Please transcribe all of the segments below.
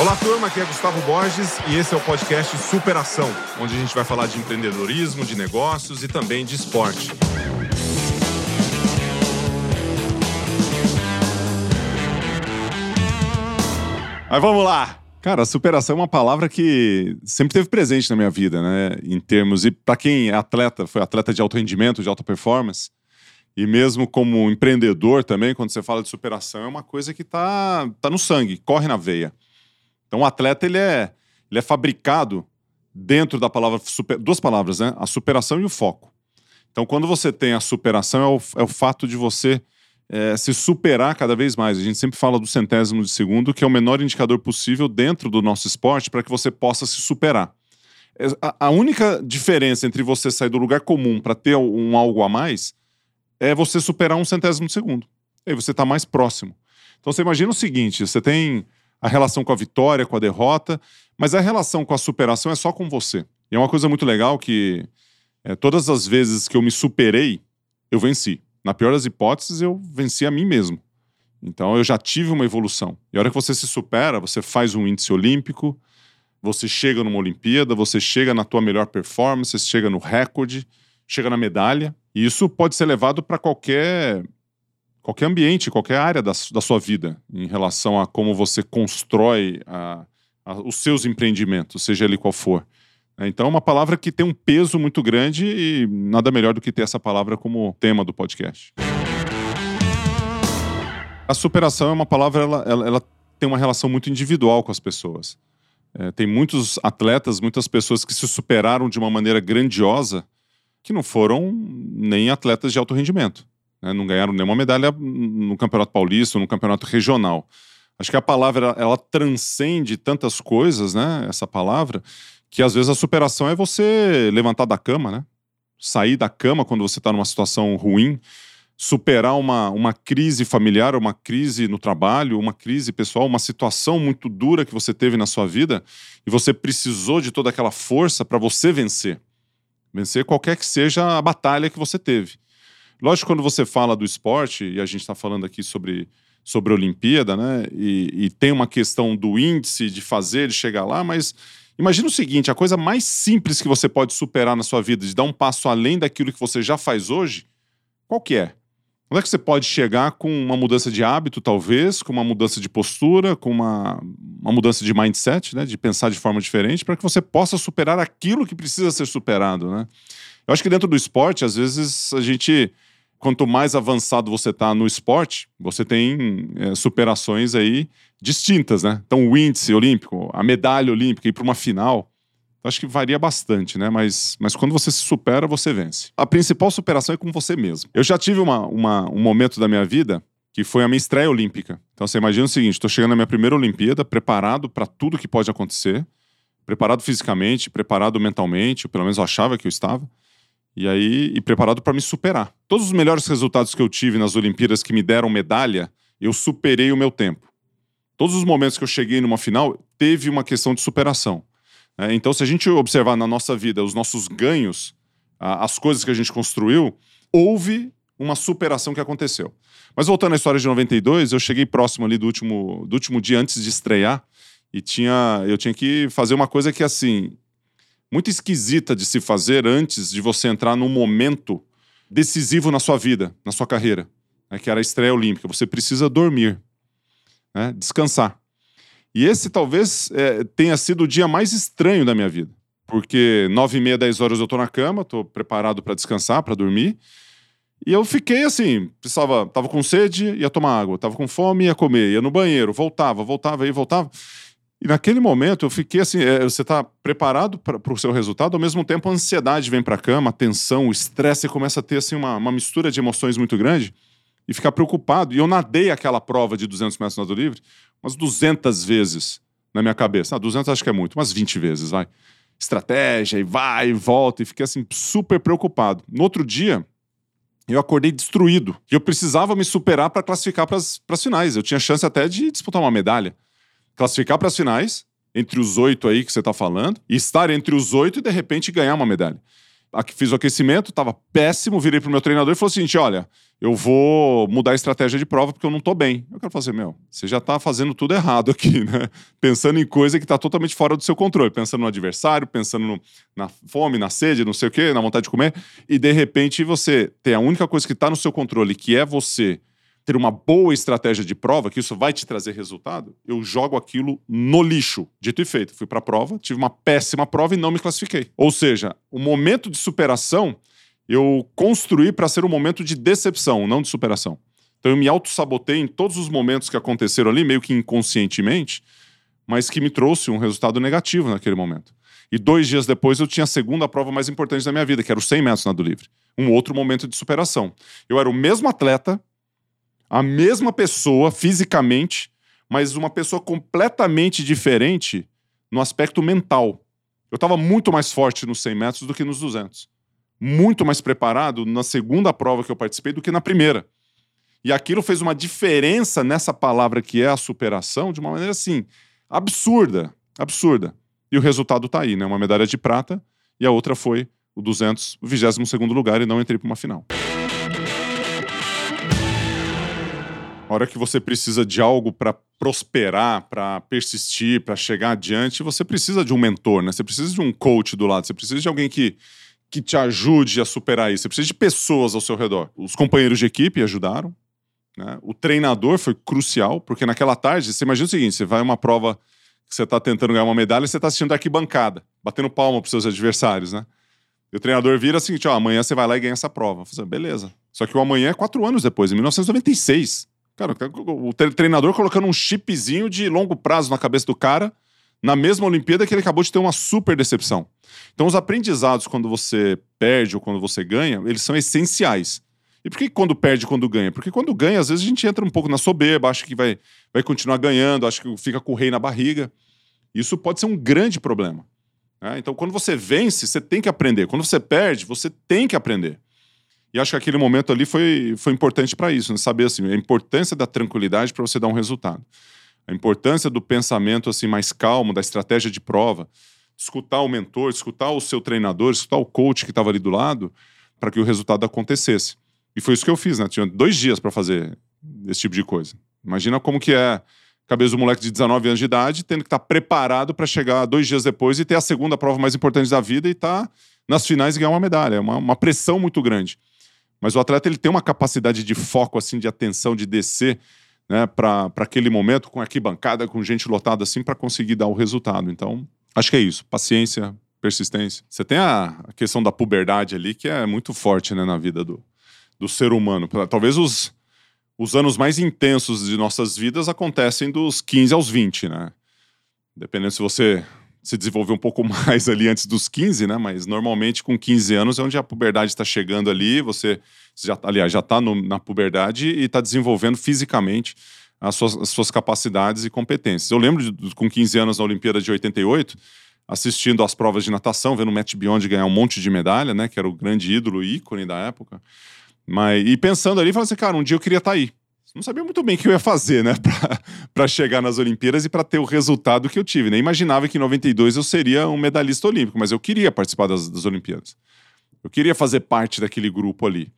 Olá, turma, aqui é Gustavo Borges e esse é o podcast Superação, onde a gente vai falar de empreendedorismo, de negócios e também de esporte. Mas vamos lá! Cara, superação é uma palavra que sempre teve presente na minha vida, né? Em termos. E para quem é atleta, foi atleta de alto rendimento, de alta performance, e mesmo como empreendedor também, quando você fala de superação, é uma coisa que tá, tá no sangue, corre na veia. Então, o atleta, ele é, ele é fabricado dentro da palavra. Super, duas palavras, né? A superação e o foco. Então, quando você tem a superação, é o, é o fato de você é, se superar cada vez mais. A gente sempre fala do centésimo de segundo, que é o menor indicador possível dentro do nosso esporte para que você possa se superar. É, a, única diferença entre você sair do lugar comum para ter um algo a mais é você superar um centésimo de segundo. Aí você está mais próximo. Então você imagina o seguinte: você tem a relação com a vitória, com a derrota, mas a relação com a superação é só com você. E é uma coisa muito legal que é, todas as vezes que eu me superei, eu venci. Na pior das hipóteses, eu venci a mim mesmo. Então eu já tive uma evolução. E a hora que você se supera, você faz um índice olímpico, você chega numa Olimpíada, você chega na tua melhor performance, você chega no recorde, chega na medalha. E isso pode ser levado para qualquer qualquer ambiente, qualquer área da, da sua vida, em relação a como você constrói a, a, os seus empreendimentos, seja ele qual for. É, então, é uma palavra que tem um peso muito grande e nada melhor do que ter essa palavra como tema do podcast. A superação é uma palavra, ela, ela, ela tem uma relação muito individual com as pessoas. É, tem muitos atletas, muitas pessoas que se superaram de uma maneira grandiosa que não foram nem atletas de alto rendimento. Né? Não ganharam nenhuma medalha no Campeonato Paulista, no Campeonato Regional. Acho que a palavra ela, ela transcende tantas coisas, né? Essa palavra, que às vezes a superação é você levantar da cama, né? Sair da cama quando você está numa situação ruim, superar uma, uma crise familiar, uma crise no trabalho, uma crise pessoal, uma situação muito dura que você teve na sua vida e você precisou de toda aquela força para você vencer. Vencer qualquer que seja a batalha que você teve. Lógico, quando você fala do esporte, e a gente está falando aqui sobre, sobre Olimpíada, né? E, e tem uma questão do índice de fazer, de chegar lá, mas Imagina o seguinte: a coisa mais simples que você pode superar na sua vida, de dar um passo além daquilo que você já faz hoje, qual que é? Onde é que você pode chegar com uma mudança de hábito, talvez, com uma mudança de postura, com uma, uma mudança de mindset, né? De pensar de forma diferente, para que você possa superar aquilo que precisa ser superado, né? Eu acho que dentro do esporte, às vezes, a gente quanto mais avançado você está no esporte, você tem é, superações aí distintas, né? Então, o índice olímpico, a medalha olímpica, ir para uma final, acho que varia bastante, né? Mas, mas quando você se supera, você vence. A principal superação é com você mesmo. Eu já tive uma, uma, um momento da minha vida que foi a minha estreia olímpica. Então, você imagina o seguinte: estou chegando na minha primeira Olimpíada, preparado para tudo que pode acontecer, preparado fisicamente, preparado mentalmente, pelo menos eu achava que eu estava. E aí, e preparado para me superar. Todos os melhores resultados que eu tive nas Olimpíadas que me deram medalha, eu superei o meu tempo. Todos os momentos que eu cheguei numa final, teve uma questão de superação. É, então, se a gente observar na nossa vida os nossos ganhos, a, as coisas que a gente construiu, houve uma superação que aconteceu. Mas voltando à história de 92, eu cheguei próximo ali do último, do último dia antes de estrear e tinha, eu tinha que fazer uma coisa que, assim, muito esquisita de se fazer antes de você entrar num momento decisivo na sua vida, na sua carreira, né, que era a estreia olímpica. Você precisa dormir, né, descansar. E esse talvez é, tenha sido o dia mais estranho da minha vida, porque nove e meia, dez horas eu estou na cama, estou preparado para descansar, para dormir. E eu fiquei assim, precisava, tava com sede, ia tomar água, tava com fome, ia comer, ia no banheiro, voltava, voltava, aí voltava. E naquele momento eu fiquei assim: é, você está preparado para o seu resultado, ao mesmo tempo a ansiedade vem para a cama, a tensão, o estresse, e começa a ter assim, uma, uma mistura de emoções muito grande e ficar preocupado. E eu nadei aquela prova de 200 metros nado livre umas 200 vezes na minha cabeça. Ah, 200 acho que é muito, umas 20 vezes, vai. Estratégia, e vai, e volta, e fiquei assim, super preocupado. No outro dia, eu acordei destruído. E eu precisava me superar para classificar para as finais. Eu tinha chance até de disputar uma medalha classificar para as finais, entre os oito aí que você está falando, e estar entre os oito e de repente ganhar uma medalha. Fiz o aquecimento, tava péssimo, virei pro meu treinador e falou seguinte: olha, eu vou mudar a estratégia de prova porque eu não tô bem. Eu quero fazer, meu, você já tá fazendo tudo errado aqui, né? Pensando em coisa que tá totalmente fora do seu controle, pensando no adversário, pensando no, na fome, na sede, não sei o quê, na vontade de comer, e de repente você tem a única coisa que tá no seu controle, que é você ter uma boa estratégia de prova, que isso vai te trazer resultado, eu jogo aquilo no lixo. Dito e feito, fui para a prova, tive uma péssima prova e não me classifiquei. Ou seja, o momento de superação eu construí para ser um momento de decepção, não de superação. Então eu me auto-sabotei em todos os momentos que aconteceram ali, meio que inconscientemente, mas que me trouxe um resultado negativo naquele momento. E dois dias depois eu tinha a segunda prova mais importante da minha vida, que era os 100 metros nado livre. Um outro momento de superação. Eu era o mesmo atleta, a mesma pessoa fisicamente, mas uma pessoa completamente diferente no aspecto mental. Eu estava muito mais forte nos 100 metros do que nos 200. Muito mais preparado na segunda prova que eu participei do que na primeira. E aquilo fez uma diferença nessa palavra que é a superação de uma maneira assim, absurda, absurda. E o resultado está aí, né? Uma medalha de prata e a outra foi o 200, o 22 lugar e não entrei para uma final. A hora que você precisa de algo para prosperar, para persistir, para chegar adiante, você precisa de um mentor, né? Você precisa de um coach do lado, você precisa de alguém que, que te ajude a superar isso. Você precisa de pessoas ao seu redor. Os companheiros de equipe ajudaram, né? O treinador foi crucial, porque naquela tarde, você imagina o seguinte: você vai uma prova que você está tentando ganhar uma medalha e você está assistindo da arquibancada, batendo palma para seus adversários, né? E o treinador vira assim: ó, amanhã você vai lá e ganha essa prova. Eu falei, beleza. Só que o amanhã é quatro anos depois, em 1996. Cara, o treinador colocando um chipzinho de longo prazo na cabeça do cara na mesma Olimpíada que ele acabou de ter uma super decepção. Então, os aprendizados, quando você perde ou quando você ganha, eles são essenciais. E por que quando perde quando ganha? Porque quando ganha, às vezes a gente entra um pouco na soberba, acha que vai, vai continuar ganhando, acha que fica com o rei na barriga. Isso pode ser um grande problema. Né? Então, quando você vence, você tem que aprender. Quando você perde, você tem que aprender. E acho que aquele momento ali foi, foi importante para isso, né? saber assim, a importância da tranquilidade para você dar um resultado. A importância do pensamento assim mais calmo, da estratégia de prova, escutar o mentor, escutar o seu treinador, escutar o coach que estava ali do lado, para que o resultado acontecesse. E foi isso que eu fiz, né? Tinha dois dias para fazer esse tipo de coisa. Imagina como que é cabeça do moleque de 19 anos de idade, tendo que estar tá preparado para chegar dois dias depois e ter a segunda prova mais importante da vida e estar tá nas finais e ganhar uma medalha. É uma, uma pressão muito grande. Mas o atleta ele tem uma capacidade de foco, assim, de atenção, de descer né, para aquele momento, com arquibancada, com gente lotada assim, para conseguir dar o resultado. Então, acho que é isso. Paciência, persistência. Você tem a, a questão da puberdade ali, que é muito forte né, na vida do, do ser humano. Talvez os, os anos mais intensos de nossas vidas acontecem dos 15 aos 20, né? Dependendo se você se desenvolver um pouco mais ali antes dos 15, né? Mas normalmente com 15 anos é onde a puberdade está chegando ali, você, já, aliás, já está na puberdade e está desenvolvendo fisicamente as suas, as suas, capacidades e competências. Eu lembro de, com 15 anos na Olimpíada de 88, assistindo às provas de natação, vendo o Matt Beyond ganhar um monte de medalha, né? Que era o grande ídolo, ícone da época. Mas, e pensando ali, falando assim, cara, um dia eu queria estar tá aí não sabia muito bem o que eu ia fazer, né, para chegar nas Olimpíadas e para ter o resultado que eu tive. Nem né? imaginava que em 92 eu seria um medalhista olímpico, mas eu queria participar das, das Olimpíadas. Eu queria fazer parte daquele grupo ali.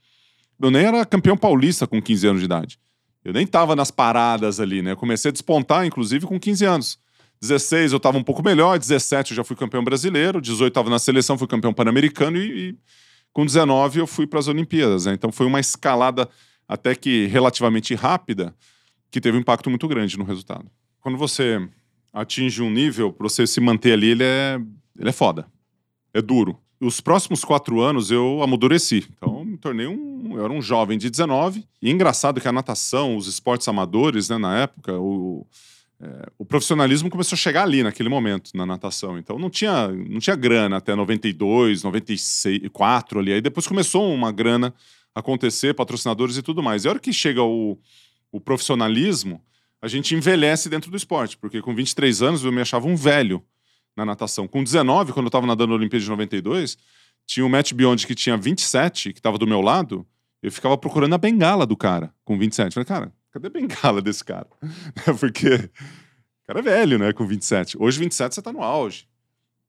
Eu nem era campeão paulista com 15 anos de idade. Eu nem estava nas paradas ali, né? Eu comecei a despontar, inclusive, com 15 anos. 16 eu estava um pouco melhor, 17 eu já fui campeão brasileiro, 18 estava na seleção, fui campeão pan-americano e, e, com 19 eu fui para as Olimpíadas. Né? Então foi uma escalada até que relativamente rápida, que teve um impacto muito grande no resultado. Quando você atinge um nível, para você se manter ali, ele é, ele é foda. É duro. Os próximos quatro anos eu amadureci. Então, me tornei um. Eu era um jovem de 19. E engraçado que a natação, os esportes amadores, né, na época, o, é, o profissionalismo começou a chegar ali, naquele momento, na natação. Então, não tinha, não tinha grana até 92, 94 ali. Aí depois começou uma grana acontecer, patrocinadores e tudo mais. E a hora que chega o, o profissionalismo, a gente envelhece dentro do esporte, porque com 23 anos eu me achava um velho na natação. Com 19, quando eu estava nadando na Olimpíada de 92, tinha o Matt Beyond que tinha 27, que estava do meu lado, eu ficava procurando a bengala do cara com 27. Falei, cara, cadê a bengala desse cara? porque o cara é velho, né, com 27. Hoje, 27, você está no auge.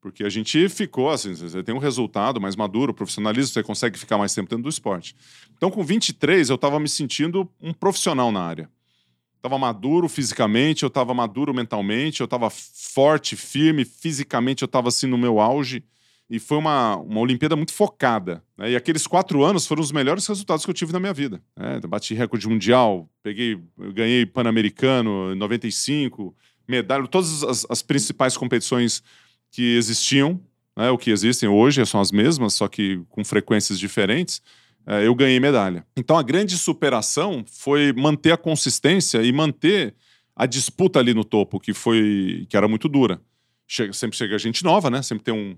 Porque a gente ficou assim, você tem um resultado mais maduro, profissionalismo, você consegue ficar mais tempo dentro do esporte. Então, com 23, eu estava me sentindo um profissional na área. Estava maduro fisicamente, eu estava maduro mentalmente, eu estava forte, firme, fisicamente eu estava assim no meu auge. E foi uma, uma Olimpíada muito focada. Né? E aqueles quatro anos foram os melhores resultados que eu tive na minha vida. Né? Bati recorde mundial, peguei, ganhei Pan-Americano em 95, medalha, todas as, as principais competições que existiam, né? o que existem hoje são as mesmas, só que com frequências diferentes. É, eu ganhei medalha. Então a grande superação foi manter a consistência e manter a disputa ali no topo, que foi que era muito dura. Chega, sempre chega gente nova, né? Sempre tem um,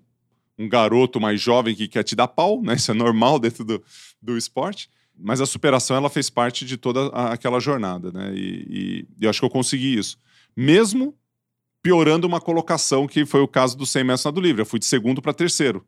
um garoto mais jovem que quer te dar pau, né? Isso é normal dentro do, do esporte. Mas a superação ela fez parte de toda a, aquela jornada, né? E, e eu acho que eu consegui isso. Mesmo piorando uma colocação, que foi o caso do 100 metros do livre. Eu fui de segundo para terceiro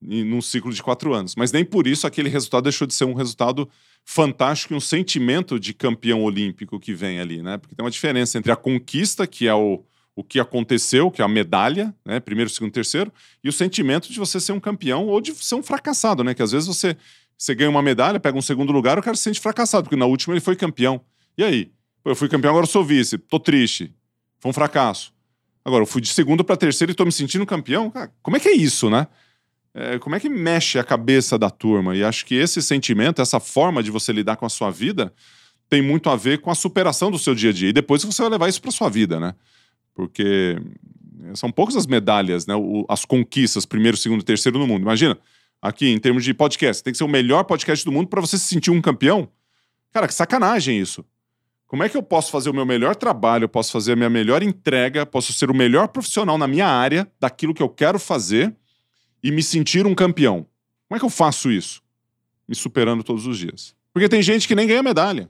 num ciclo de quatro anos. Mas nem por isso aquele resultado deixou de ser um resultado fantástico e um sentimento de campeão olímpico que vem ali, né? Porque tem uma diferença entre a conquista, que é o, o que aconteceu, que é a medalha, né? Primeiro, segundo, terceiro, e o sentimento de você ser um campeão ou de ser um fracassado, né? Que às vezes você, você ganha uma medalha, pega um segundo lugar, o cara se sente fracassado, porque na última ele foi campeão. E aí? Eu fui campeão, agora eu sou vice, tô triste. Foi um fracasso. Agora, eu fui de segundo para terceiro e tô me sentindo campeão. Cara, como é que é isso, né? é, como é que mexe a cabeça da turma? E acho que esse sentimento, essa forma de você lidar com a sua vida, tem muito a ver com a superação do seu dia a dia. E depois você vai levar isso para sua vida, né? Porque são poucas as medalhas, né? O, as conquistas, primeiro, segundo terceiro no mundo. Imagina, aqui em termos de podcast, tem que ser o melhor podcast do mundo para você se sentir um campeão. Cara, que sacanagem isso. Como é que eu posso fazer o meu melhor trabalho, eu posso fazer a minha melhor entrega, posso ser o melhor profissional na minha área, daquilo que eu quero fazer, e me sentir um campeão. Como é que eu faço isso? Me superando todos os dias. Porque tem gente que nem ganha medalha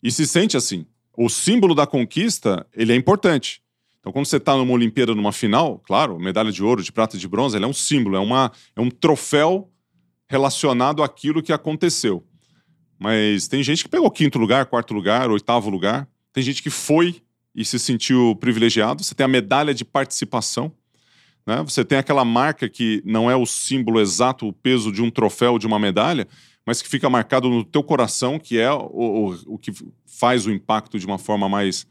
e se sente assim. O símbolo da conquista, ele é importante. Então, quando você está numa Olimpíada, numa final, claro, medalha de ouro, de prata, de bronze, ele é um símbolo, é, uma, é um troféu relacionado àquilo que aconteceu. Mas tem gente que pegou quinto lugar, quarto lugar, oitavo lugar. Tem gente que foi e se sentiu privilegiado. Você tem a medalha de participação. Né? Você tem aquela marca que não é o símbolo exato, o peso de um troféu, de uma medalha, mas que fica marcado no teu coração, que é o, o, o que faz o impacto de uma forma mais,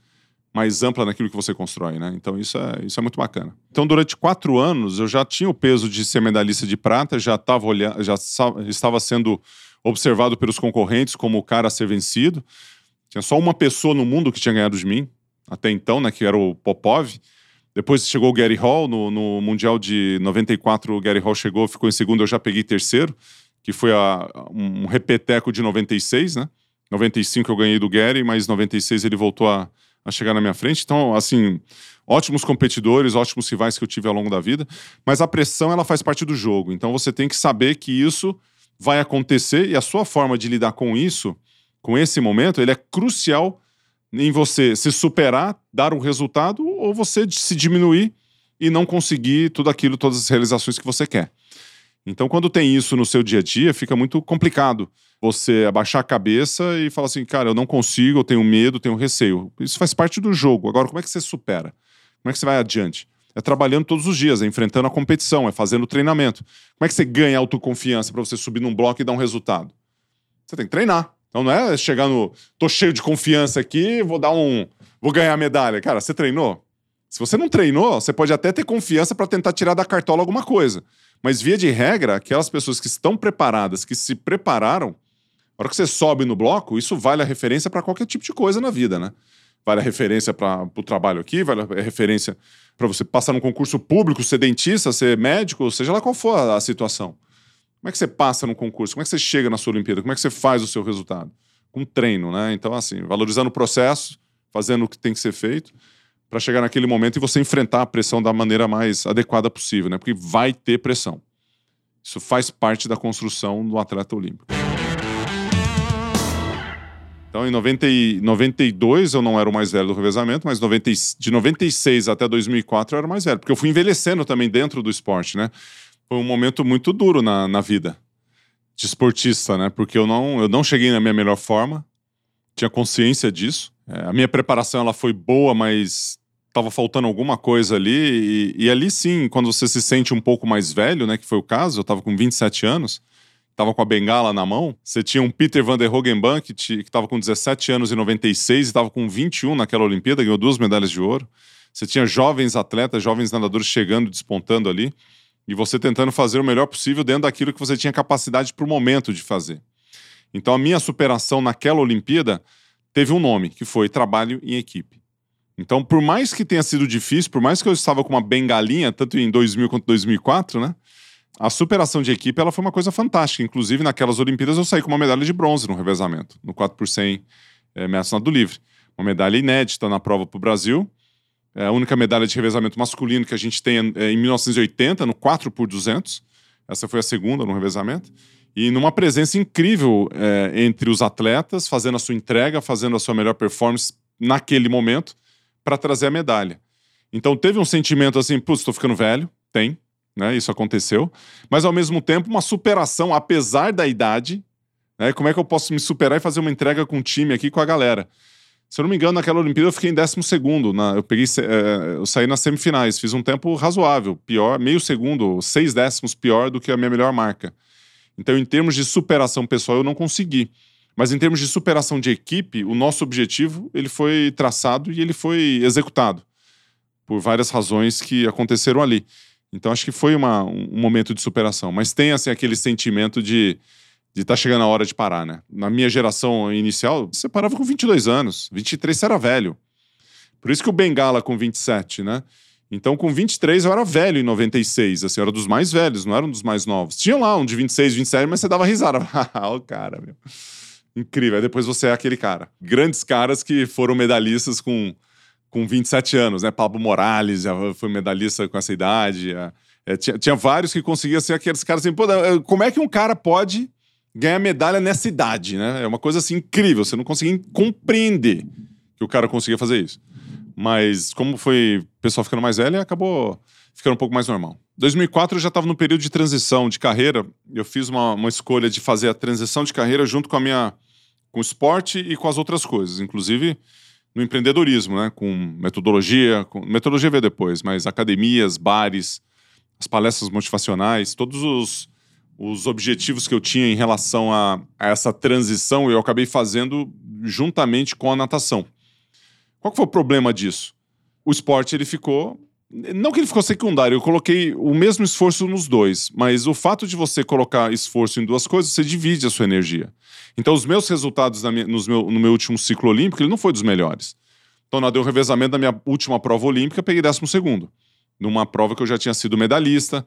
mais ampla naquilo que você constrói, né? Então isso é, isso é muito bacana. Então durante quatro anos eu já tinha o peso de ser medalhista de prata, já, tava olhando, já estava sendo observado pelos concorrentes como o cara a ser vencido. Tinha só uma pessoa no mundo que tinha ganhado de mim, até então, né, que era o Popov. Depois chegou o Gary Hall, no, no Mundial de 94, o Gary Hall chegou, ficou em segundo, eu já peguei terceiro, que foi a, um repeteco de 96, né? 95 eu ganhei do Gary, mas 96 ele voltou a, a chegar na minha frente. Então, assim, ótimos competidores, ótimos rivais que eu tive ao longo da vida, mas a pressão ela faz parte do jogo. Então você tem que saber que isso vai acontecer e a sua forma de lidar com isso, com esse momento, ele é crucial em você se superar, dar um resultado, ou você se diminuir e não conseguir tudo aquilo, todas as realizações que você quer. Então, quando tem isso no seu dia a dia, fica muito complicado você abaixar a cabeça e falar assim, cara, eu não consigo, eu tenho medo, tenho receio. Isso faz parte do jogo. Agora, como é que você supera? Como é que você vai adiante? É trabalhando todos os dias, é enfrentando a competição, é fazendo treinamento. Como é que você ganha autoconfiança para você subir num bloco e dar um resultado? Você tem que treinar. Então não é chegar no. tô cheio de confiança aqui, vou dar um. vou ganhar medalha. Cara, você treinou? Se você não treinou, você pode até ter confiança para tentar tirar da cartola alguma coisa. Mas, via de regra, aquelas pessoas que estão preparadas, que se prepararam, na hora que você sobe no bloco, isso vale a referência para qualquer tipo de coisa na vida, né? Vale a referência para o trabalho aqui, vale a referência para você passar num concurso público, ser dentista, ser médico, seja lá qual for a, a situação. Como é que você passa no concurso? Como é que você chega na sua Olimpíada? Como é que você faz o seu resultado? Com treino, né? Então, assim, valorizando o processo, fazendo o que tem que ser feito, para chegar naquele momento e você enfrentar a pressão da maneira mais adequada possível, né? Porque vai ter pressão. Isso faz parte da construção do atleta olímpico. Então, em 90 e 92 eu não era o mais velho do revezamento, mas 90, de 96 até 2004 eu era o mais velho, porque eu fui envelhecendo também dentro do esporte, né? foi um momento muito duro na, na vida de esportista, né? Porque eu não, eu não cheguei na minha melhor forma, tinha consciência disso. É, a minha preparação ela foi boa, mas estava faltando alguma coisa ali. E, e, ali sim, quando você se sente um pouco mais velho, né? Que foi o caso, eu estava com 27 anos, estava com a bengala na mão. Você tinha um Peter Van der Hogenbank, que estava com 17 anos e 96 e estava com 21 naquela Olimpíada, ganhou duas medalhas de ouro. Você tinha jovens atletas, jovens nadadores chegando, despontando ali, e você tentando fazer o melhor possível dentro daquilo que você tinha capacidade para o momento de fazer. Então a minha superação naquela Olimpíada teve um nome, que foi trabalho em equipe. Então, por mais que tenha sido difícil, por mais que eu estava com uma bengalinha, tanto em 2000 quanto 2004, né? A superação de equipe ela foi uma coisa fantástica. Inclusive, naquelas Olimpíadas, eu saí com uma medalha de bronze no revezamento, no 4 por 100 é, metros nado livre. Uma medalha inédita na prova para o Brasil. É a única medalha de revezamento masculino que a gente tem é em 1980, no 4 por 200. Essa foi a segunda no revezamento. E numa presença incrível é, entre os atletas, fazendo a sua entrega, fazendo a sua melhor performance naquele momento para trazer a medalha. Então teve um sentimento assim, putz, estou ficando velho, tem, né? Isso aconteceu, mas ao mesmo tempo uma superação, apesar da idade, né? Como é que eu posso me superar e fazer uma entrega com o time aqui com a galera? Se eu não me engano, naquela Olimpíada eu fiquei em décimo segundo. Na, eu peguei, é, eu saí nas semifinais, fiz um tempo razoável, pior, meio segundo, seis décimos pior do que a minha melhor marca. Então, em termos de superação pessoal, eu não consegui. Mas em termos de superação de equipe, o nosso objetivo ele foi traçado e ele foi executado por várias razões que aconteceram ali. Então acho que foi uma, um momento de superação. Mas tem assim aquele sentimento de de estar tá chegando a hora de parar, né? Na minha geração inicial, você parava com 22 anos, 23 você era velho. Por isso que o Bengala com 27, né? Então, com 23, eu era velho em 96, assim, eu era dos mais velhos, não era um dos mais novos. Tinha lá um de 26, 27, mas você dava risada. Ah, o cara, meu. Incrível. Aí depois você é aquele cara. Grandes caras que foram medalhistas com, com 27 anos, né? Pablo Morales já foi medalhista com essa idade. É, é, tinha, tinha, vários que conseguiam ser aqueles caras assim, como é que um cara pode ganhar medalha nessa idade, né? É uma coisa assim incrível. Você não conseguia compreender que o cara conseguia fazer isso. Mas como foi o pessoal ficando mais velho, acabou ficando um pouco mais normal. 2004 eu já estava no período de transição de carreira. Eu fiz uma, uma escolha de fazer a transição de carreira junto com a minha com o esporte e com as outras coisas, inclusive no empreendedorismo, né? Com metodologia, com... metodologia veio depois, mas academias, bares, as palestras motivacionais, todos os, os objetivos que eu tinha em relação a, a essa transição eu acabei fazendo juntamente com a natação. Qual foi o problema disso? O esporte ele ficou não que ele ficou secundário, eu coloquei o mesmo esforço nos dois, mas o fato de você colocar esforço em duas coisas, você divide a sua energia. Então, os meus resultados minha, nos meu, no meu último ciclo olímpico, ele não foi dos melhores. Então, nadei o revezamento da minha última prova olímpica, peguei décimo segundo. Numa prova que eu já tinha sido medalhista.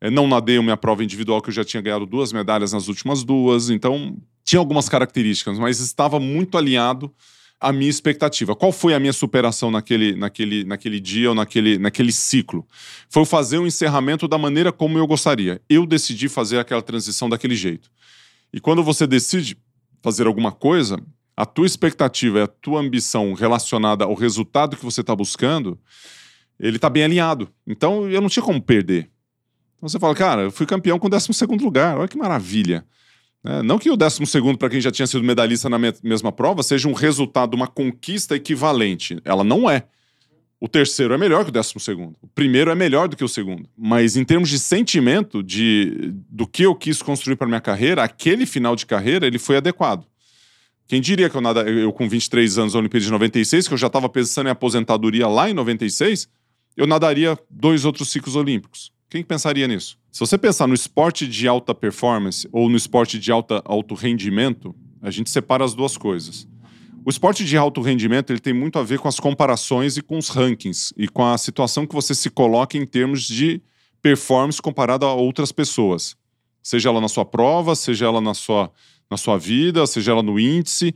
É, não nadei minha prova individual, que eu já tinha ganhado duas medalhas nas últimas duas. Então, tinha algumas características, mas estava muito alinhado a minha expectativa. Qual foi a minha superação naquele, naquele, naquele dia ou naquele, naquele ciclo? Foi fazer o um encerramento da maneira como eu gostaria. Eu decidi fazer aquela transição daquele jeito. E quando você decide fazer alguma coisa, a tua expectativa e a tua ambição relacionada ao resultado que você está buscando, ele está bem alinhado. Então eu não tinha como perder. Então você fala, cara, eu fui campeão com o 12 lugar, olha que maravilha. É, não que o 12 para quem já tinha sido medalhista na me mesma prova seja um resultado, uma conquista equivalente. Ela não é. O terceiro é melhor que o décimo segundo. O primeiro é melhor do que o segundo. Mas em termos de sentimento de do que eu quis construir para minha carreira, aquele final de carreira ele foi adequado. Quem diria que eu, nada, eu com 23 anos na Olimpíada de 96, que eu já estava pensando em aposentadoria lá em 96, eu nadaria dois outros ciclos olímpicos. Quem pensaria nisso? Se você pensar no esporte de alta performance ou no esporte de alta, alto rendimento, a gente separa as duas coisas. O esporte de alto rendimento ele tem muito a ver com as comparações e com os rankings e com a situação que você se coloca em termos de performance comparado a outras pessoas. Seja ela na sua prova, seja ela na sua, na sua vida, seja ela no índice.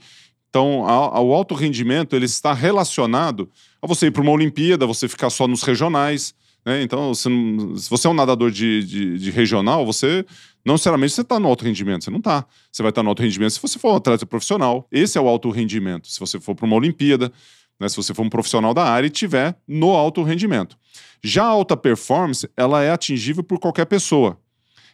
Então, o alto rendimento ele está relacionado a você ir para uma Olimpíada, você ficar só nos regionais, né? Então, se você é um nadador de, de, de regional, você não necessariamente você está no alto rendimento, você não está. Você vai estar tá no alto rendimento se você for um atleta profissional. Esse é o alto rendimento. Se você for para uma Olimpíada, né? se você for um profissional da área e tiver no alto rendimento. Já a alta performance, ela é atingível por qualquer pessoa.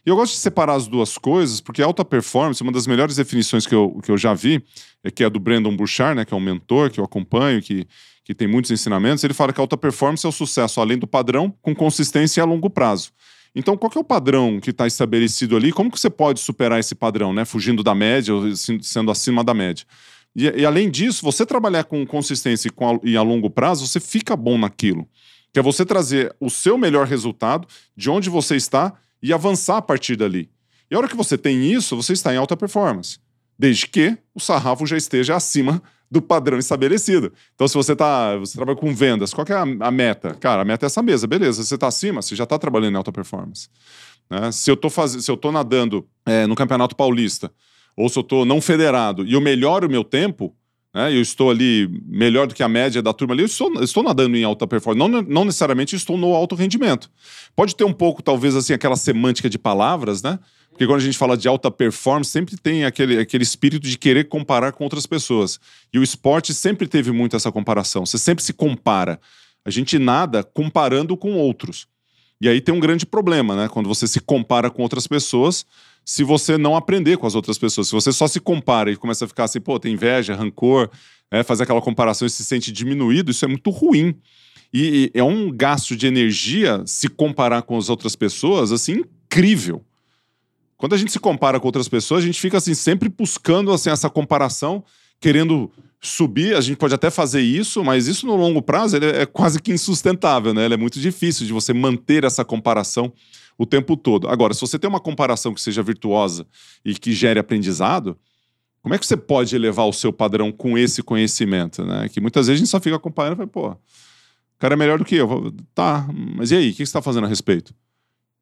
E eu gosto de separar as duas coisas, porque alta performance, uma das melhores definições que eu, que eu já vi, é que é do Brandon Burchard, né, que é um mentor que eu acompanho, que, que tem muitos ensinamentos. Ele fala que alta performance é o sucesso além do padrão, com consistência e a longo prazo. Então, qual é o padrão que está estabelecido ali? Como que você pode superar esse padrão, né? Fugindo da média ou sendo acima da média? E, e além disso, você trabalhar com consistência e, com a, e a longo prazo, você fica bom naquilo. Que é você trazer o seu melhor resultado de onde você está e avançar a partir dali. E a hora que você tem isso, você está em alta performance. Desde que o sarrafo já esteja acima do padrão estabelecido. Então, se você tá, você trabalha com vendas, qual é a, a meta? Cara, a meta é essa mesa, beleza. Você está acima, você já está trabalhando em alta performance. Né? Se eu estou faz... se eu tô nadando é, no Campeonato Paulista, ou se eu estou não federado e eu melhoro o meu tempo, né, eu estou ali melhor do que a média da turma ali, eu estou, estou nadando em alta performance. Não, não necessariamente estou no alto rendimento. Pode ter um pouco, talvez, assim, aquela semântica de palavras, né? Porque quando a gente fala de alta performance, sempre tem aquele, aquele espírito de querer comparar com outras pessoas. E o esporte sempre teve muito essa comparação. Você sempre se compara. A gente nada comparando com outros. E aí tem um grande problema, né? Quando você se compara com outras pessoas, se você não aprender com as outras pessoas. Se você só se compara e começa a ficar assim, pô, tem inveja, rancor, é, fazer aquela comparação e se sente diminuído, isso é muito ruim. E, e é um gasto de energia se comparar com as outras pessoas, assim, incrível. Quando a gente se compara com outras pessoas, a gente fica assim sempre buscando assim essa comparação, querendo subir. A gente pode até fazer isso, mas isso no longo prazo é quase que insustentável, né? Ele é muito difícil de você manter essa comparação o tempo todo. Agora, se você tem uma comparação que seja virtuosa e que gere aprendizado, como é que você pode elevar o seu padrão com esse conhecimento, né? Que muitas vezes a gente só fica comparando e fala, pô, o cara é melhor do que eu. Tá, mas e aí? O que você está fazendo a respeito? O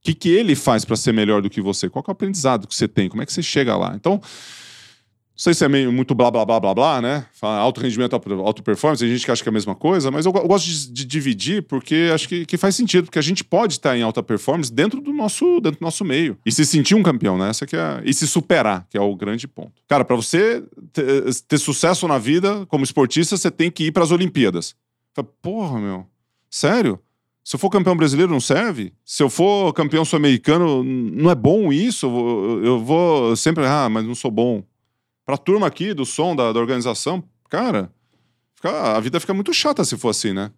que, que ele faz para ser melhor do que você? Qual é o aprendizado que você tem? Como é que você chega lá? Então, sei se é meio muito blá blá blá blá blá, né? Alto rendimento, alto performance, tem gente que acha que é a mesma coisa, mas eu, eu gosto de, de, dividir porque acho que, que, faz sentido, porque a gente pode estar em alta performance dentro do nosso, dentro do nosso meio. E se sentir um campeão, né? Essa que é, e se superar, que é o grande ponto. Cara, para você ter, ter, sucesso na vida como esportista, você tem que ir para as Olimpíadas. Porra, meu, sério? Se eu for campeão brasileiro, não serve? Se eu for campeão sul-americano, não é bom isso? Eu vou sempre, ah, mas não sou bom. Pra turma aqui do som, da, da organização, cara, fica, a vida fica muito chata se for assim, né?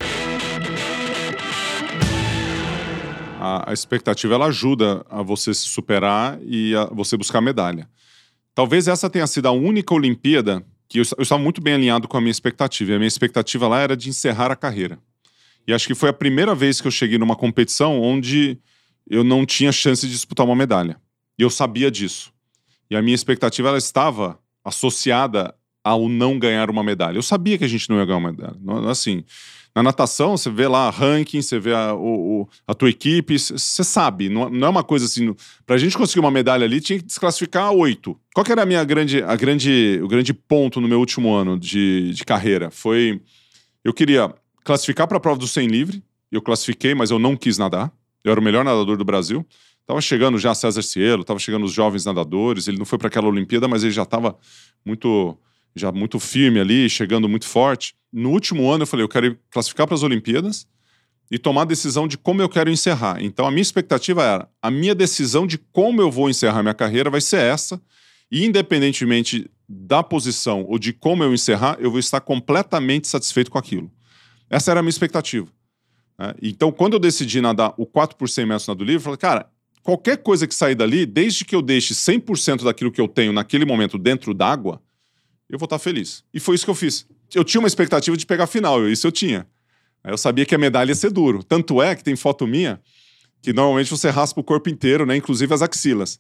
A, a expectativa ela ajuda a você se superar e a você buscar medalha. Talvez essa tenha sido a única Olimpíada que eu, eu estava muito bem alinhado com a minha expectativa. E a minha expectativa lá era de encerrar a carreira. E acho que foi a primeira vez que eu cheguei numa competição onde eu não tinha chance de disputar uma medalha. E eu sabia disso. E a minha expectativa ela estava associada ao não ganhar uma medalha. Eu sabia que a gente não ia ganhar uma medalha. Assim, na natação, você vê lá ranking, você vê a, o, a tua equipe, você sabe. Não, é uma coisa assim. Pra gente conseguir uma medalha ali, tinha que desclassificar oito. Qual que era a minha grande, a grande, o grande ponto no meu último ano de, de carreira? Foi. Eu queria classificar para a prova do 100 livre. Eu classifiquei, mas eu não quis nadar. Eu era o melhor nadador do Brasil. Tava chegando já César Cielo, tava chegando os jovens nadadores. Ele não foi para aquela Olimpíada, mas ele já estava muito, já muito firme ali, chegando muito forte. No último ano eu falei, eu quero classificar para as Olimpíadas e tomar a decisão de como eu quero encerrar. Então a minha expectativa era, a minha decisão de como eu vou encerrar minha carreira vai ser essa. E independentemente da posição ou de como eu encerrar, eu vou estar completamente satisfeito com aquilo. Essa era a minha expectativa. Né? Então, quando eu decidi nadar o 4 por 100 metros nado livre, eu falei, cara, qualquer coisa que sair dali, desde que eu deixe 100% daquilo que eu tenho naquele momento dentro d'água, eu vou estar feliz. E foi isso que eu fiz. Eu tinha uma expectativa de pegar a final, isso eu tinha. Eu sabia que a medalha ia ser duro. Tanto é que tem foto minha que normalmente você raspa o corpo inteiro, né? Inclusive as axilas.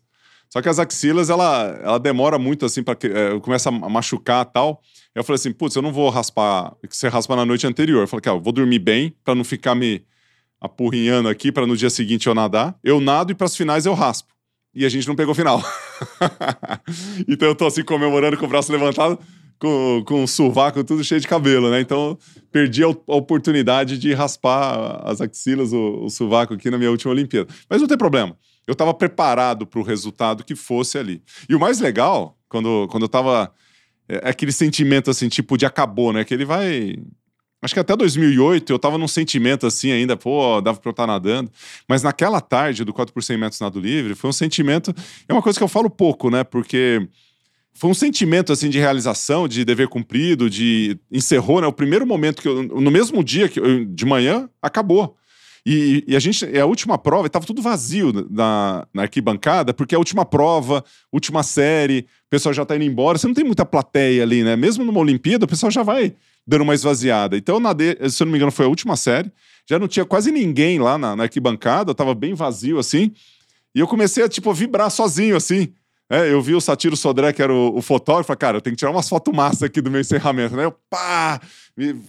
Só que as axilas, ela, ela demora muito assim para é, começa a machucar tal. Eu falei assim, putz, eu não vou raspar, que você raspa na noite anterior. Eu falei, cara, eu vou dormir bem para não ficar me apurrinhando aqui para no dia seguinte eu nadar. Eu nado e para as finais eu raspo. E a gente não pegou final. então eu tô assim comemorando com o braço levantado, com, com o sovaco tudo cheio de cabelo, né? Então perdi a, oportunidade de raspar as axilas, o, o sovaco aqui na minha última Olimpíada. Mas não tem problema eu estava preparado para o resultado que fosse ali. E o mais legal, quando, quando eu estava. É, é aquele sentimento assim, tipo de acabou, né? Que ele vai. Acho que até 2008 eu tava num sentimento assim ainda, pô, dava pra eu estar nadando. Mas naquela tarde do 4 por 100 metros nado livre, foi um sentimento. É uma coisa que eu falo pouco, né? Porque foi um sentimento assim de realização, de dever cumprido, de encerrou, né? O primeiro momento que eu, no mesmo dia que eu, de manhã, acabou. E, e, a gente, é a última prova, estava tudo vazio na, na arquibancada, porque é a última prova, última série, o pessoal já está indo embora, você não tem muita plateia ali, né? Mesmo numa Olimpíada, o pessoal já vai dando uma esvaziada. Então, nadei, se eu não me engano, foi a última série, já não tinha quase ninguém lá na, na arquibancada, estava bem vazio assim, e eu comecei a, tipo, vibrar sozinho, assim. É, eu vi o Satiro Sodré, que era o, o fotógrafo, cara, eu tenho que tirar umas fotos massas aqui do meu encerramento, né? Eu, pá,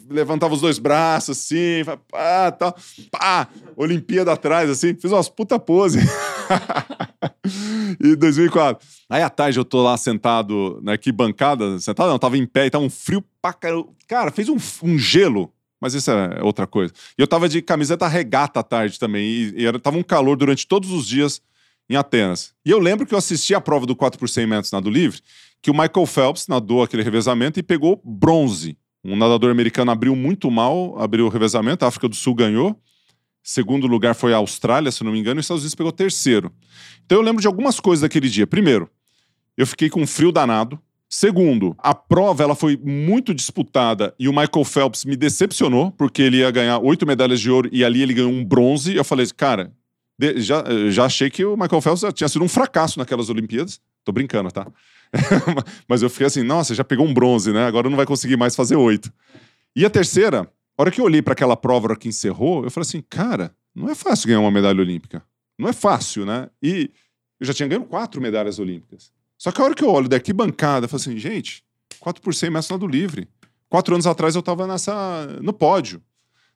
levantava os dois braços assim, pá, tal, pá, Olimpíada atrás, assim, fiz umas puta pose. e 2004. Aí à tarde eu tô lá sentado na arquibancada, sentado não, tava em pé e tava um frio pra caramba. Cara, fez um, um gelo mas isso é outra coisa. E eu tava de camiseta regata à tarde também, e, e era, tava um calor durante todos os dias em Atenas. E eu lembro que eu assisti a prova do 4 por 100 metros nado livre, que o Michael Phelps nadou aquele revezamento e pegou bronze. Um nadador americano abriu muito mal, abriu o revezamento, a África do Sul ganhou. Segundo lugar foi a Austrália, se não me engano, e os Estados Unidos pegou terceiro. Então eu lembro de algumas coisas daquele dia. Primeiro, eu fiquei com um frio danado. Segundo, a prova ela foi muito disputada e o Michael Phelps me decepcionou, porque ele ia ganhar oito medalhas de ouro e ali ele ganhou um bronze. Eu falei, cara, já, já achei que o Michael Phelps tinha sido um fracasso naquelas Olimpíadas. Tô brincando, tá? Mas eu fiquei assim, nossa, já pegou um bronze, né? Agora não vai conseguir mais fazer oito. E a terceira, a hora que eu olhei para aquela prova que encerrou, eu falei assim, cara, não é fácil ganhar uma medalha olímpica. Não é fácil, né? E eu já tinha ganho quatro medalhas olímpicas. Só que a hora que eu olho daqui bancada, eu falo assim, gente, 4 por 100 metros nado livre. Quatro anos atrás eu tava nessa, no pódio.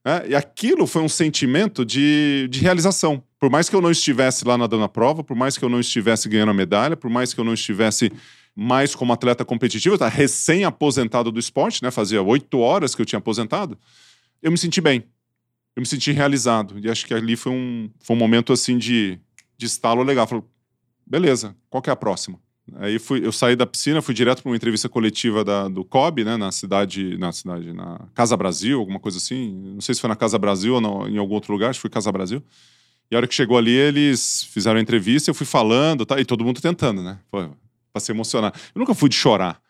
Né? E aquilo foi um sentimento de, de realização. Por mais que eu não estivesse lá nadando a prova, por mais que eu não estivesse ganhando a medalha, por mais que eu não estivesse mais como atleta competitivo, tá recém-aposentado do esporte, né? Fazia oito horas que eu tinha aposentado. Eu me senti bem. Eu me senti realizado. E acho que ali foi um, foi um momento assim de, de estalo legal. Falei, beleza, qual que é a próxima? Aí fui, eu saí da piscina, fui direto para uma entrevista coletiva da, do COB, né, na cidade, na cidade, na Casa Brasil, alguma coisa assim. Não sei se foi na Casa Brasil ou não, em algum outro lugar, acho que foi Casa Brasil. E a hora que chegou ali, eles fizeram a entrevista, eu fui falando, tá, e todo mundo tentando, né? Para se emocionar. Eu nunca fui de chorar.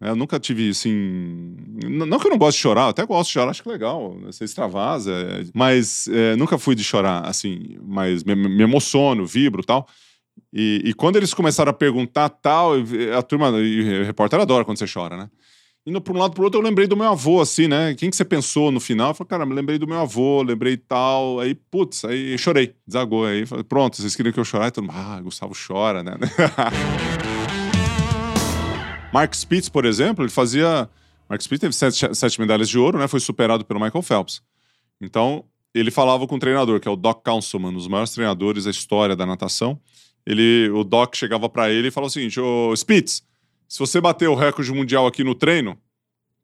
Né? Eu nunca tive, assim. Não que eu não gosto de chorar, até gosto de chorar, acho que é legal, né? você extravasa, é... mas é, nunca fui de chorar, assim, mas me, me emociono, vibro tal. E, e, quando eles começaram a perguntar tal, a turma, o repórter adora quando você chora, né? Indo para um lado para outro, eu lembrei do meu avô, assim, né? Quem que você pensou no final? Eu falei, cara, me lembrei do meu avô, lembrei tal. Aí, putz, aí chorei, desagou. Aí, falei, pronto, vocês queriam que eu chorasse? Todo mundo, ah, Gustavo chora, né? Mark Spitz, por exemplo, ele fazia. Mark Spitz teve sete, sete medalhas de ouro, né? Foi superado pelo Michael Phelps. Então, ele falava com o treinador, que é o Doc Councilman, um dos maiores treinadores da história da natação ele, o Doc chegava para ele e falou o seguinte: Ô Spitz, se você bater o recorde mundial aqui no treino,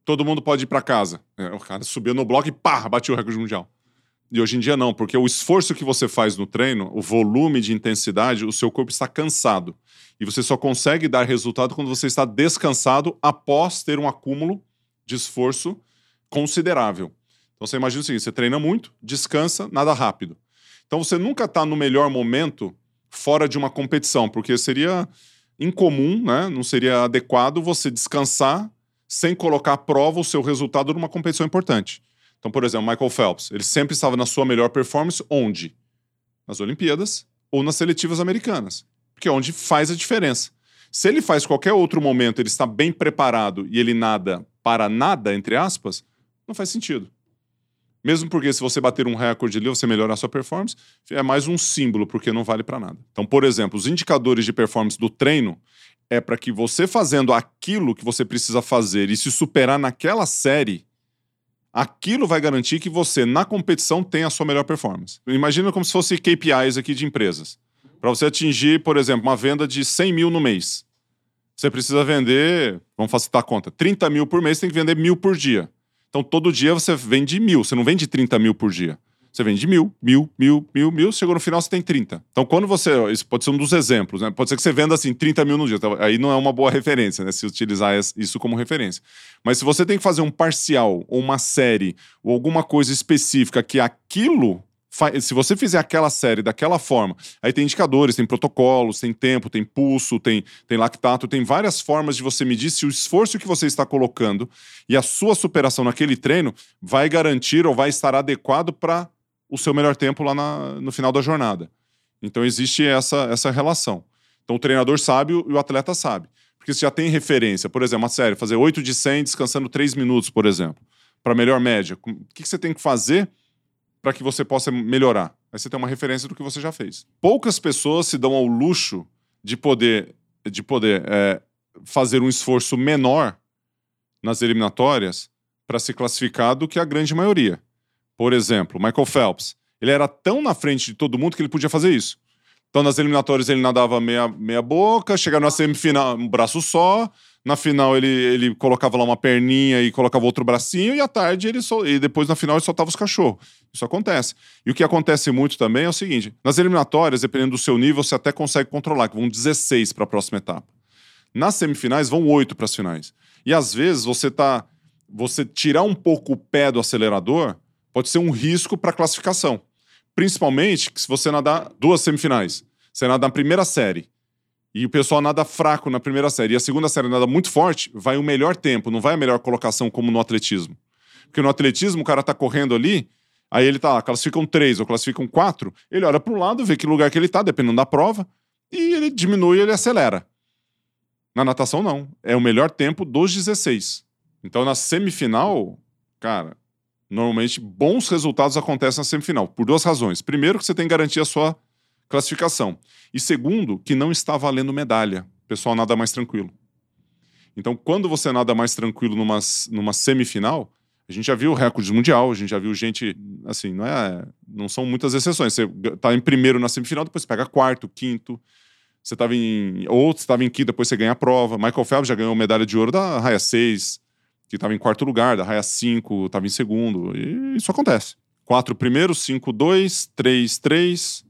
todo mundo pode ir para casa. É, o cara subiu no bloco e pá, bateu o recorde mundial. E hoje em dia não, porque o esforço que você faz no treino, o volume de intensidade, o seu corpo está cansado. E você só consegue dar resultado quando você está descansado após ter um acúmulo de esforço considerável. Então você imagina o seguinte: você treina muito, descansa, nada rápido. Então você nunca está no melhor momento fora de uma competição, porque seria incomum, né? não seria adequado você descansar sem colocar à prova o seu resultado numa competição importante. Então, por exemplo, Michael Phelps, ele sempre estava na sua melhor performance onde? Nas Olimpíadas ou nas seletivas americanas, porque é onde faz a diferença. Se ele faz qualquer outro momento, ele está bem preparado e ele nada para nada, entre aspas, não faz sentido. Mesmo porque se você bater um recorde ali, você melhorar sua performance, é mais um símbolo, porque não vale para nada. Então, por exemplo, os indicadores de performance do treino é para que você fazendo aquilo que você precisa fazer e se superar naquela série, aquilo vai garantir que você, na competição, tenha a sua melhor performance. Imagina como se fosse KPIs aqui de empresas. Para você atingir, por exemplo, uma venda de 100 mil no mês, você precisa vender, vamos facilitar a conta, 30 mil por mês, tem que vender mil por dia. Então, todo dia você vende mil, você não vende 30 mil por dia. Você vende mil, mil, mil, mil, mil, chegou no final você tem 30. Então, quando você. Isso pode ser um dos exemplos, né? Pode ser que você venda assim 30 mil no dia. Então, aí não é uma boa referência, né? Se utilizar isso como referência. Mas se você tem que fazer um parcial, ou uma série, ou alguma coisa específica que aquilo se você fizer aquela série daquela forma, aí tem indicadores, tem protocolos, tem tempo, tem pulso, tem, tem lactato, tem várias formas de você medir se o esforço que você está colocando e a sua superação naquele treino vai garantir ou vai estar adequado para o seu melhor tempo lá na, no final da jornada. Então existe essa, essa relação. Então o treinador sabe e o atleta sabe. Porque você já tem referência. Por exemplo, uma série, fazer 8 de 100 descansando 3 minutos, por exemplo, para melhor média. O que, que você tem que fazer para que você possa melhorar? Aí você tem uma referência do que você já fez. Poucas pessoas se dão ao luxo de poder, de poder é, fazer um esforço menor nas eliminatórias para se classificar do que a grande maioria. Por exemplo, Michael Phelps. Ele era tão na frente de todo mundo que ele podia fazer isso. Então, nas eliminatórias, ele nadava meia, meia boca, chegava na semifinal, um braço só. Na final, ele, ele colocava lá uma perninha e colocava outro bracinho. E à tarde, ele e depois na final, ele soltava os cachorros. Isso acontece. E o que acontece muito também é o seguinte: nas eliminatórias, dependendo do seu nível, você até consegue controlar, que vão 16 para a próxima etapa. Nas semifinais, vão 8 para as finais. E às vezes, você tá. Você tirar um pouco o pé do acelerador pode ser um risco para a classificação. Principalmente se você nadar duas semifinais. Você nada na primeira série e o pessoal nada fraco na primeira série e a segunda série nada muito forte, vai o melhor tempo, não vai a melhor colocação como no atletismo. Porque no atletismo o cara tá correndo ali, aí ele tá lá, classificam três ou classificam quatro, ele olha para o lado, vê que lugar que ele tá, dependendo da prova, e ele diminui, ele acelera. Na natação não, é o melhor tempo dos 16. Então na semifinal, cara, normalmente bons resultados acontecem na semifinal, por duas razões. Primeiro, que você tem que garantir a sua classificação. E segundo, que não está valendo medalha. O pessoal nada mais tranquilo. Então, quando você nada mais tranquilo numa, numa semifinal, a gente já viu recorde mundial, a gente já viu gente, assim, não é, não são muitas exceções. Você tá em primeiro na semifinal, depois você pega quarto, quinto. Você estava em ou você estava em quinto, depois você ganha a prova. Michael Phelps já ganhou medalha de ouro da raia 6 que estava em quarto lugar, da raia 5 estava em segundo. E isso acontece. Quatro primeiros, 5, 2, 3, 3,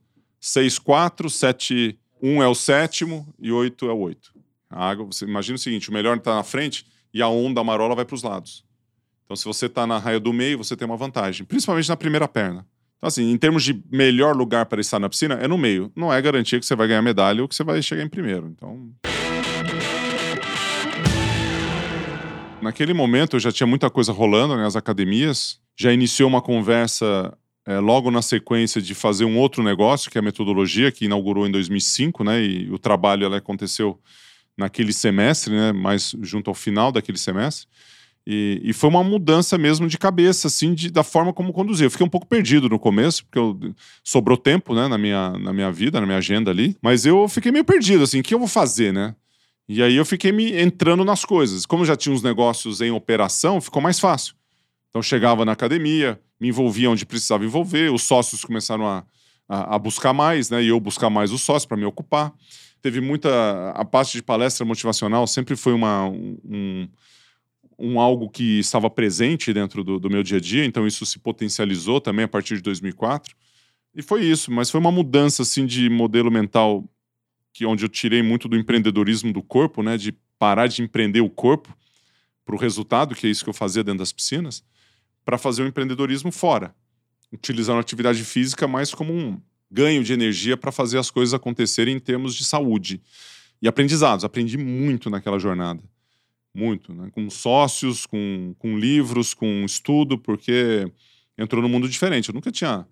6, 4, 7, 1 é o sétimo e 8 é o 8. A água, você imagina o seguinte: o melhor está na frente e a onda a marola vai para os lados. Então, se você está na raia do meio, você tem uma vantagem, principalmente na primeira perna. Então, assim, em termos de melhor lugar para estar na piscina, é no meio. Não é garantia que você vai ganhar medalha ou que você vai chegar em primeiro. Então. Naquele momento eu já tinha muita coisa rolando nas academias, já iniciou uma conversa é, logo na sequência de fazer um outro negócio, que é a metodologia, que inaugurou em 2005, né? E o trabalho ela aconteceu naquele semestre, né? Mais junto ao final daquele semestre. E, e, foi uma mudança mesmo de cabeça, assim, de, da forma como conduzir. Eu fiquei um pouco perdido no começo, porque eu, sobrou tempo, né, na minha, na minha vida, na minha agenda ali. Mas eu fiquei meio perdido, assim, o que eu vou fazer, né? E aí eu fiquei me entrando nas coisas. Como já tinha uns negócios em operação, ficou mais fácil. Então chegava na academia, me envolvia onde precisava envolver, os sócios começaram a, a, a buscar mais, né? E eu buscar mais os sócios para me ocupar. Teve muita. A parte de palestra motivacional sempre foi uma, um, um algo que estava presente dentro do, do meu dia a dia, então isso se potencializou também a partir de 2004. E foi isso, mas foi uma mudança assim de modelo mental que onde eu tirei muito do empreendedorismo do corpo, né, de parar de empreender o corpo para o resultado, que é isso que eu fazia dentro das piscinas, para fazer o empreendedorismo fora, utilizando a atividade física mais como um ganho de energia para fazer as coisas acontecerem em termos de saúde e aprendizados. Aprendi muito naquela jornada, muito, né? com sócios, com, com livros, com estudo, porque entrou num mundo diferente. Eu nunca tinha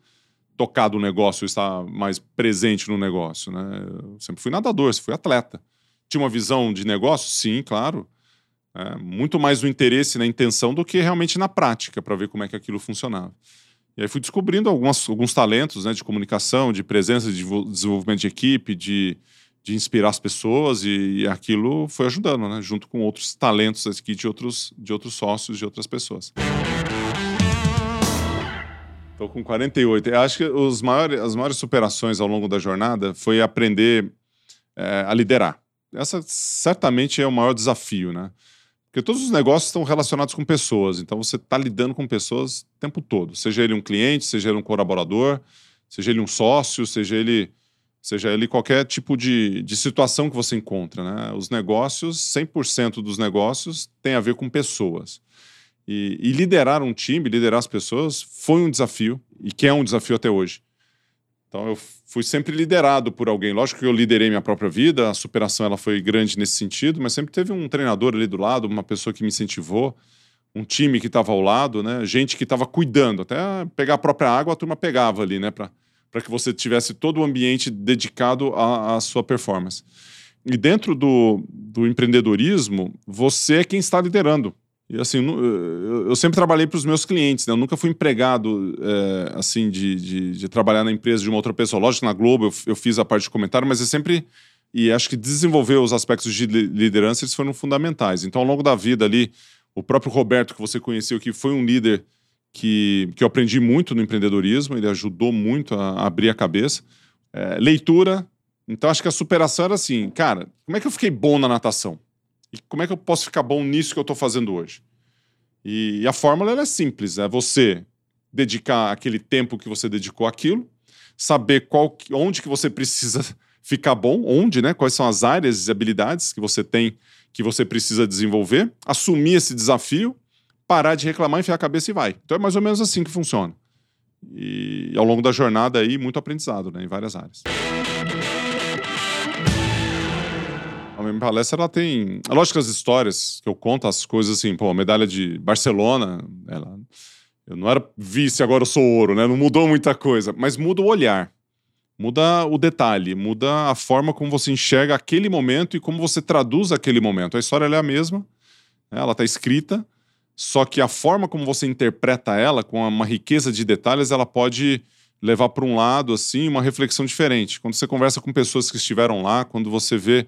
tocado o negócio, estar mais presente no negócio, né? Eu sempre fui nadador, sempre fui atleta. Tinha uma visão de negócio? Sim, claro. É, muito mais no interesse, na intenção, do que realmente na prática, para ver como é que aquilo funcionava. E aí fui descobrindo algumas, alguns talentos né, de comunicação, de presença, de desenvolvimento de equipe, de, de inspirar as pessoas, e, e aquilo foi ajudando, né, junto com outros talentos aqui de outros, de outros sócios, de outras pessoas. Estou com 48. Eu acho que os maiores, as maiores superações ao longo da jornada foi aprender é, a liderar. Essa certamente é o maior desafio, né? Porque todos os negócios estão relacionados com pessoas, então você está lidando com pessoas o tempo todo. Seja ele um cliente, seja ele um colaborador, seja ele um sócio, seja ele, seja ele qualquer tipo de, de situação que você encontra. Né? Os negócios, 100% dos negócios tem a ver com pessoas. E, e, liderar um time, liderar as pessoas, foi um desafio, e que é um desafio até hoje. Então eu fui sempre liderado por alguém. Lógico que eu liderei minha própria vida, a superação ela foi grande nesse sentido, mas sempre teve um treinador ali do lado, uma pessoa que me incentivou, um time que estava ao lado, né? Gente que estava cuidando, até pegar a própria água a turma pegava ali, né? Para que você tivesse todo o ambiente dedicado à, à sua performance. E dentro do, do empreendedorismo, você é quem está liderando. E assim, eu sempre trabalhei para os meus clientes, né? Eu nunca fui empregado, é, assim, de, de, de, trabalhar na empresa de uma outra pessoa. Lógico, na Globo eu, eu fiz a parte de comentário, mas eu sempre. E acho que desenvolver os aspectos de liderança eles foram fundamentais. Então, ao longo da vida ali, o próprio Roberto, que você conheceu, que foi um líder que, que eu aprendi muito no empreendedorismo, ele ajudou muito a, abrir a cabeça. É, leitura. Então, acho que a superação era assim, cara, como é que eu fiquei bom na natação? E como é que eu posso ficar bom nisso que eu estou fazendo hoje? E, e a fórmula é simples: é você dedicar aquele tempo que você dedicou àquilo, saber qual, onde que você precisa ficar bom, onde, né? Quais são as áreas e habilidades que você tem que você precisa desenvolver, assumir esse desafio, parar de reclamar, enfiar a cabeça e vai. Então é mais ou menos assim que funciona. E ao longo da jornada aí, muito aprendizado, né, em várias áreas. Minha palestra ela tem. É lógico que as histórias que eu conto, as coisas assim, pô, medalha de Barcelona, ela. Eu não era vice, agora eu sou ouro, né? Não mudou muita coisa, mas muda o olhar, muda o detalhe, muda a forma como você enxerga aquele momento e como você traduz aquele momento. A história é a mesma, né? ela está escrita, só que a forma como você interpreta ela, com uma riqueza de detalhes, ela pode levar para um lado assim uma reflexão diferente. Quando você conversa com pessoas que estiveram lá, quando você vê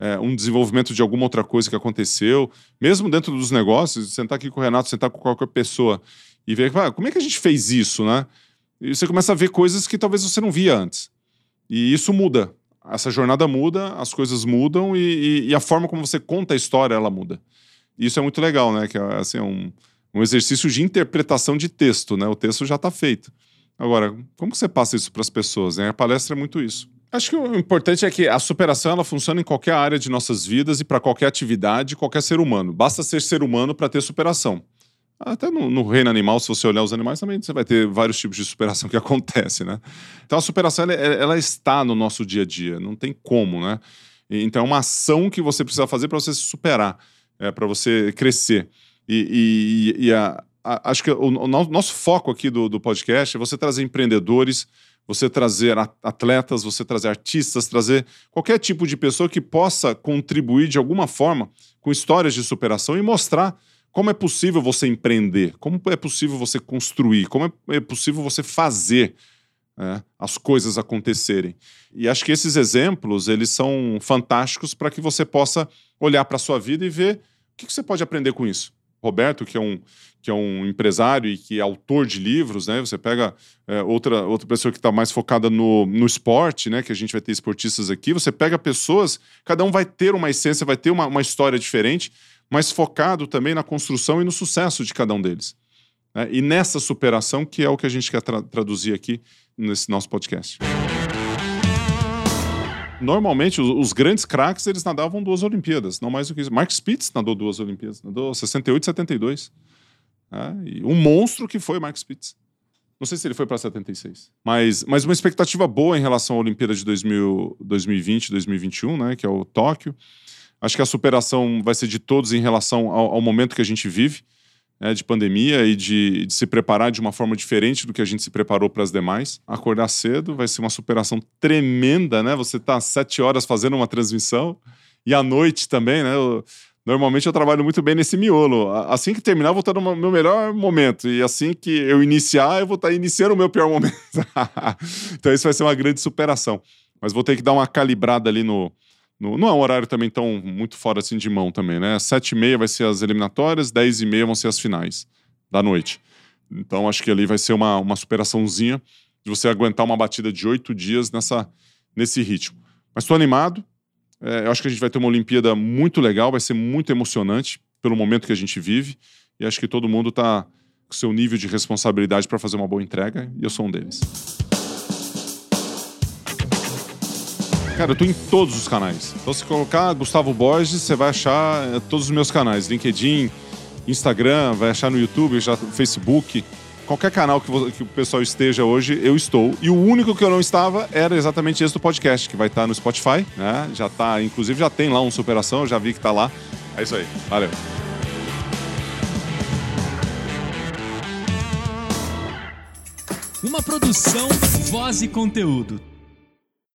é, um desenvolvimento de alguma outra coisa que aconteceu, mesmo dentro dos negócios, sentar aqui com o Renato, sentar com qualquer pessoa e ver ah, como é que a gente fez isso, né? E você começa a ver coisas que talvez você não via antes. E isso muda. Essa jornada muda, as coisas mudam e, e, e a forma como você conta a história, ela muda. E isso é muito legal, né? Que assim, é um, um exercício de interpretação de texto, né? O texto já está feito. Agora, como você passa isso para as pessoas? Né? A palestra é muito isso. Acho que o importante é que a superação ela funciona em qualquer área de nossas vidas e para qualquer atividade, qualquer ser humano. Basta ser ser humano para ter superação. Até no, no, reino animal, se você olhar os animais, também você vai ter vários tipos de superação que acontece, né? Então a superação ela, ela está no nosso dia a dia, não tem como, né? Então é uma ação que você precisa fazer para você se superar, é, para você crescer. E, e, e a, a, acho que o, o, nosso foco aqui do, do podcast é você trazer empreendedores você trazer atletas, você trazer artistas, trazer qualquer tipo de pessoa que possa contribuir de alguma forma com histórias de superação e mostrar como é possível você empreender, como é possível você construir, como é, é possível você fazer né, as coisas acontecerem. E acho que esses exemplos eles são fantásticos para que você possa olhar para a sua vida e ver o que você pode aprender com isso. Roberto, que é um, que é um empresário e que é autor de livros, né? Você pega é, outra, outra pessoa que está mais focada no, no esporte, né? Que a gente vai ter esportistas aqui. Você pega pessoas, cada um vai ter uma essência, vai ter uma, uma história diferente, mas focado também na construção e no sucesso de cada um deles. Né? E nessa superação, que é o que a gente quer tra traduzir aqui nesse nosso podcast. Normalmente, os, os grandes craques, eles nadavam duas Olimpíadas, não mais do que isso. Mark Spitz nadou duas Olimpíadas, nadou 68 e 72. Né? E um monstro que foi Mark Spitz. Não sei se ele foi para 76. Mas, mas uma expectativa boa em relação à Olimpíada de 2000, 2020, 2021, né, que é o Tóquio. Acho que a superação vai ser de todos em relação ao, ao momento que a gente vive, né, de pandemia e de, de, se preparar de uma forma diferente do que a gente se preparou para as demais. Acordar cedo vai ser uma superação tremenda, né? Você está sete horas fazendo uma transmissão e à noite também, né? Eu, Normalmente eu trabalho muito bem nesse miolo. Assim que terminar, eu vou estar no meu melhor momento. E assim que eu iniciar, eu vou estar iniciando o meu pior momento. então isso vai ser uma grande superação. Mas vou ter que dar uma calibrada ali no, no, não é um horário também tão muito fora assim de mão também, né? Sete e meia vai ser as eliminatórias, dez e meia vão ser as finais da noite. Então acho que ali vai ser uma, uma superaçãozinha de você aguentar uma batida de oito dias nessa, nesse ritmo. Mas estou animado, é, eu acho que a gente vai ter uma Olimpíada muito legal, vai ser muito emocionante. pelo momento que a gente vive. E acho que todo mundo está com seu nível de responsabilidade para fazer uma boa entrega, e eu sou um deles. Cara, eu tô em todos os canais. Então, se colocar Gustavo Borges, você vai achar eh, todos os meus canais: LinkedIn, Instagram, vai achar no YouTube, já Facebook. Qualquer canal que, que, o pessoal esteja hoje, eu estou. E o único que eu não estava era exatamente esse do podcast, que vai estar no Spotify, né? Já tá, inclusive já tem lá um superação, já vi que tá lá. É isso aí. Valeu. Uma produção, voz e conteúdo.